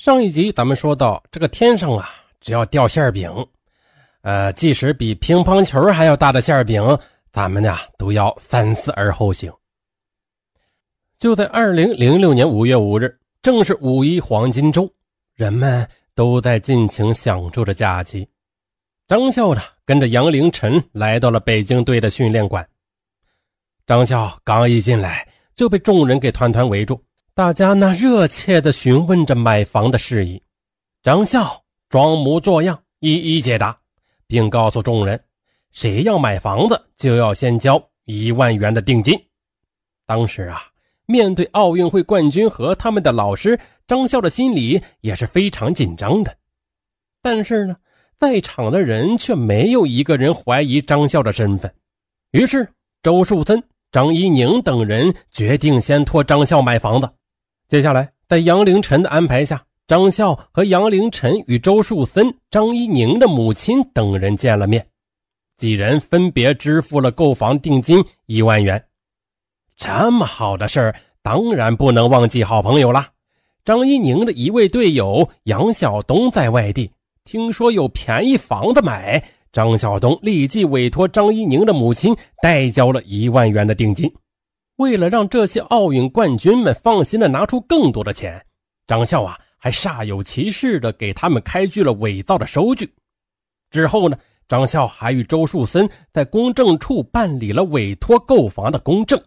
上一集咱们说到，这个天上啊，只要掉馅饼，呃，即使比乒乓球还要大的馅饼，咱们呀都要三思而后行。就在二零零六年五月五日，正是五一黄金周，人们都在尽情享受着假期。张笑呢，跟着杨凌晨来到了北京队的训练馆。张笑刚一进来，就被众人给团团围住。大家那热切地询问着买房的事宜，张笑装模作样一一解答，并告诉众人：谁要买房子，就要先交一万元的定金。当时啊，面对奥运会冠军和他们的老师，张笑的心里也是非常紧张的。但是呢，在场的人却没有一个人怀疑张笑的身份。于是，周树森、张一宁等人决定先托张笑买房子。接下来，在杨凌晨的安排下，张笑和杨凌晨与周树森、张一宁的母亲等人见了面，几人分别支付了购房定金一万元。这么好的事儿，当然不能忘记好朋友了。张一宁的一位队友杨晓东在外地，听说有便宜房子买，张晓东立即委托张一宁的母亲代交了一万元的定金。为了让这些奥运冠军们放心的拿出更多的钱，张笑啊还煞有其事的给他们开具了伪造的收据。之后呢，张笑还与周树森在公证处办理了委托购房的公证。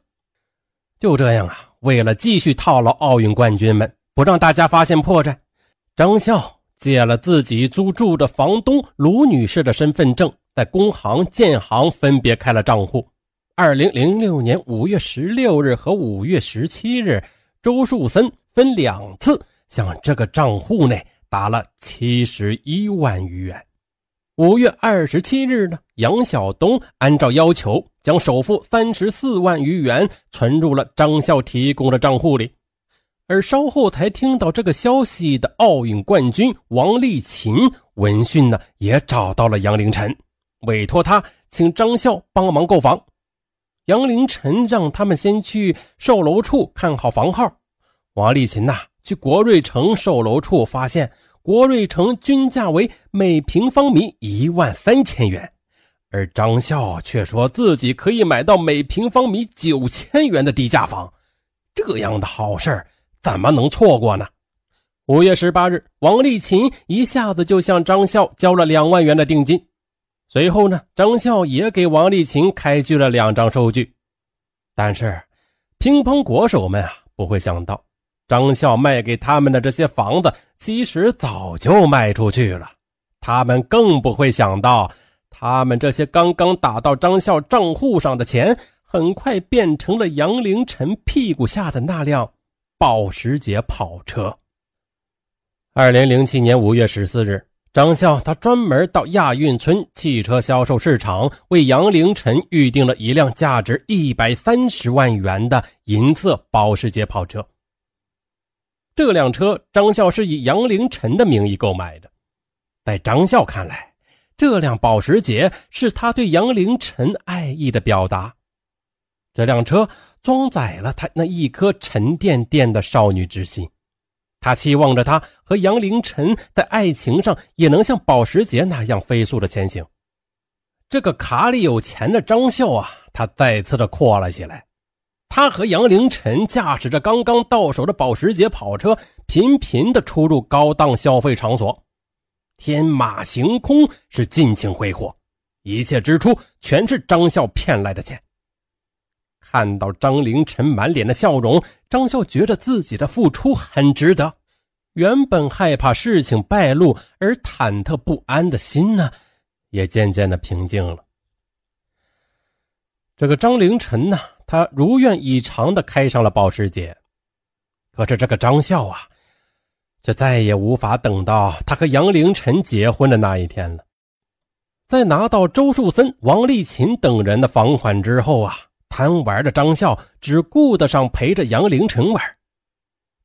就这样啊，为了继续套牢奥运冠军们，不让大家发现破绽，张笑借了自己租住的房东卢女士的身份证，在工行、建行分别开了账户。二零零六年五月十六日和五月十七日，周树森分两次向这个账户内打了七十一万余元。五月二十七日呢，杨晓东按照要求将首付三十四万余元存入了张笑提供的账户里。而稍后才听到这个消息的奥运冠军王励勤闻讯呢，也找到了杨凌晨，委托他请张笑帮忙购房。杨凌晨让他们先去售楼处看好房号。王立琴呐，去国瑞城售楼处发现，国瑞城均价为每平方米一万三千元，而张笑却说自己可以买到每平方米九千元的低价房。这样的好事怎么能错过呢？五月十八日，王立琴一下子就向张笑交了两万元的定金。随后呢，张笑也给王励勤开具了两张收据，但是乒乓国手们啊不会想到，张笑卖给他们的这些房子其实早就卖出去了。他们更不会想到，他们这些刚刚打到张笑账户上的钱，很快变成了杨凌晨屁股下的那辆保时捷跑车。二零零七年五月十四日。张笑他专门到亚运村汽车销售市场为杨凌晨预定了一辆价值一百三十万元的银色保时捷跑车。这辆车，张笑是以杨凌晨的名义购买的。在张笑看来，这辆保时捷是他对杨凌晨爱意的表达。这辆车装载了他那一颗沉甸甸的少女之心。他期望着他和杨凌晨在爱情上也能像保时捷那样飞速的前行。这个卡里有钱的张笑啊，他再次的阔了起来。他和杨凌晨驾驶着刚刚到手的保时捷跑车，频频的出入高档消费场所，天马行空，是尽情挥霍，一切支出全是张笑骗来的钱。看到张凌晨满脸的笑容，张笑觉得自己的付出很值得。原本害怕事情败露而忐忑不安的心呢，也渐渐的平静了。这个张凌晨呢，他如愿以偿的开上了保时捷。可是这个张笑啊，却再也无法等到他和杨凌晨结婚的那一天了。在拿到周树森、王立琴等人的房款之后啊。贪玩的张笑只顾得上陪着杨凌晨玩，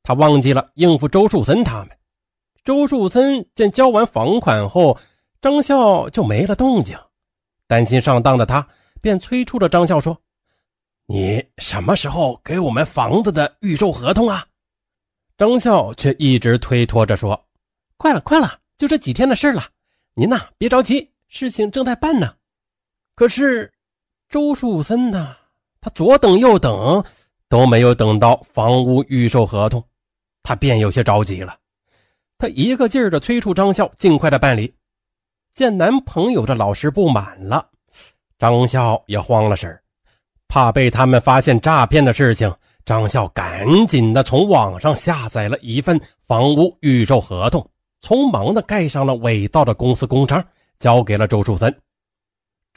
他忘记了应付周树森他们。周树森见交完房款后，张笑就没了动静，担心上当的他便催促着张笑说：“你什么时候给我们房子的预售合同啊？”张笑却一直推脱着说：“快了，快了，就这几天的事了。您呐，别着急，事情正在办呢。”可是周树森呢，他左等右等都没有等到房屋预售合同，他便有些着急了。他一个劲儿的催促张笑尽快的办理。见男朋友的老师不满了，张笑也慌了神怕被他们发现诈骗的事情。张笑赶紧的从网上下载了一份房屋预售合同，匆忙的盖上了伪造的公司公章，交给了周树森。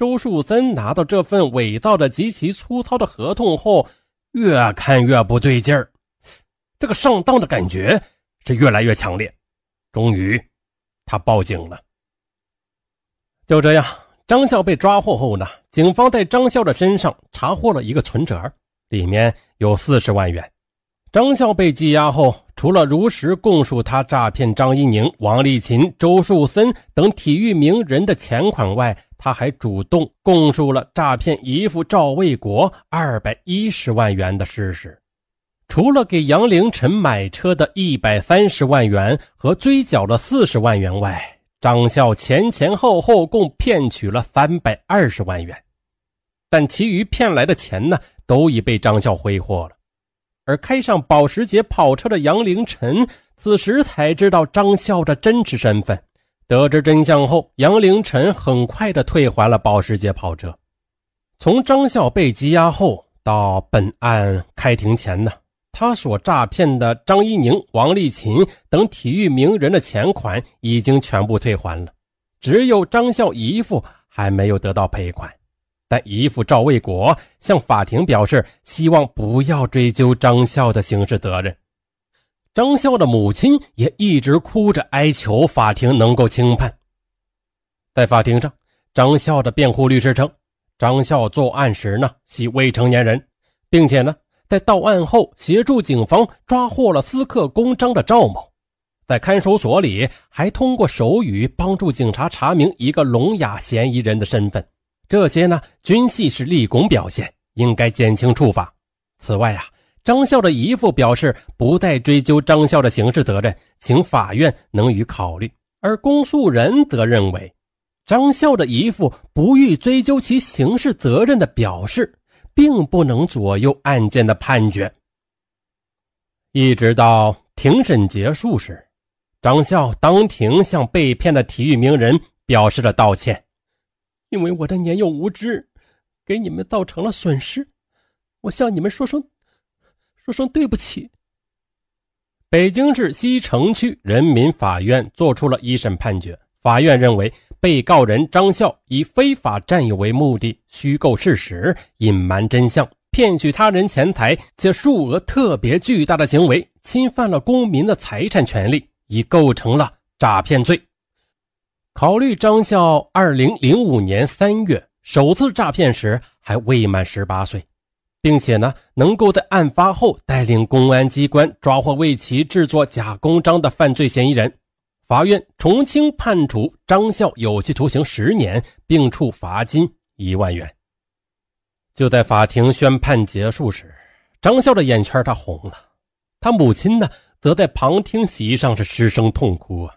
周树森拿到这份伪造的极其粗糙的合同后，越看越不对劲儿，这个上当的感觉是越来越强烈。终于，他报警了。就这样，张笑被抓获后呢，警方在张笑的身上查获了一个存折。里面有四十万元。张笑被羁押后，除了如实供述他诈骗张一宁、王丽琴、周树森等体育名人的钱款外，他还主动供述了诈骗姨父赵卫国二百一十万元的事实。除了给杨凌晨买车的一百三十万元和追缴了四十万元外，张笑前前后后共骗取了三百二十万元。但其余骗来的钱呢，都已被张笑挥霍了。而开上保时捷跑车的杨凌晨，此时才知道张笑的真实身份。得知真相后，杨凌晨很快的退还了保时捷跑车。从张笑被羁押后到本案开庭前呢，他所诈骗的张一宁、王丽琴等体育名人的钱款已经全部退还了，只有张笑姨父还没有得到赔款。但姨父赵卫国向法庭表示，希望不要追究张笑的刑事责任。张笑的母亲也一直哭着哀求法庭能够轻判。在法庭上，张笑的辩护律师称，张笑作案时呢系未成年人，并且呢在到案后协助警方抓获了私刻公章的赵某，在看守所里还通过手语帮助警察查明一个聋哑嫌疑人的身份。这些呢，均系是立功表现，应该减轻处罚。此外啊，张笑的姨父表示不再追究张笑的刑事责任，请法院能予考虑。而公诉人则认为，张笑的姨父不予追究其刑事责任的表示，并不能左右案件的判决。一直到庭审结束时，张笑当庭向被骗的体育名人表示了道歉。因为我的年幼无知，给你们造成了损失，我向你们说声，说声对不起。北京市西城区人民法院作出了一审判决，法院认为被告人张笑以非法占有为目的，虚构事实，隐瞒真相，骗取他人钱财且数额特别巨大的行为，侵犯了公民的财产权利，已构成了诈骗罪。考虑张笑二零零五年三月首次诈骗时还未满十八岁，并且呢能够在案发后带领公安机关抓获为其制作假公章的犯罪嫌疑人，法院从轻判处张笑有期徒刑十年，并处罚金一万元。就在法庭宣判结束时，张笑的眼圈他红了，他母亲呢则在旁听席上是失声痛哭啊。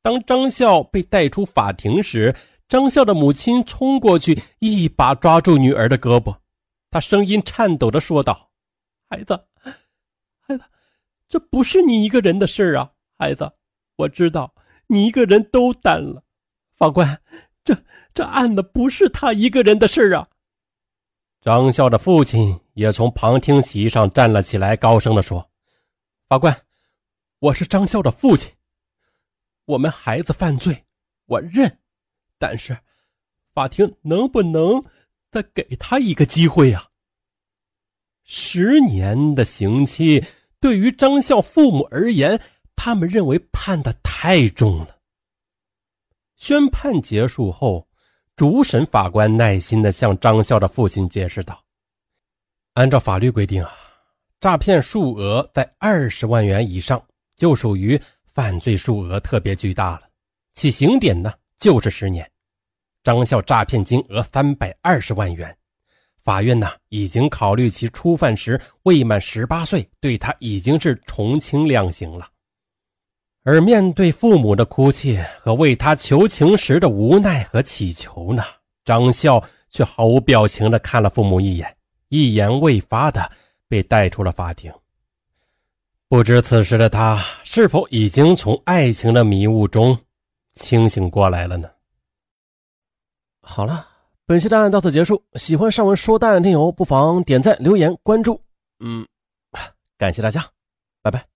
当张笑被带出法庭时，张笑的母亲冲过去，一把抓住女儿的胳膊，他声音颤抖着说道：“孩子，孩子，这不是你一个人的事儿啊，孩子，我知道你一个人都担了。法官，这这案子不是他一个人的事儿啊。”张笑的父亲也从旁听席上站了起来，高声地说：“法官，我是张笑的父亲。”我们孩子犯罪，我认，但是法庭能不能再给他一个机会呀？十年的刑期对于张笑父母而言，他们认为判的太重了。宣判结束后，主审法官耐心的向张笑的父亲解释道：“按照法律规定啊，诈骗数额在二十万元以上就属于。”犯罪数额特别巨大了，起刑点呢就是十年。张笑诈骗金额三百二十万元，法院呢已经考虑其初犯时未满十八岁，对他已经是从轻量刑了。而面对父母的哭泣和为他求情时的无奈和乞求呢，张笑却毫无表情地看了父母一眼，一言未发的被带出了法庭。不知此时的他是否已经从爱情的迷雾中清醒过来了呢？好了，本期的案到此结束。喜欢上文说大案的听友，不妨点赞、留言、关注。嗯，感谢大家，拜拜。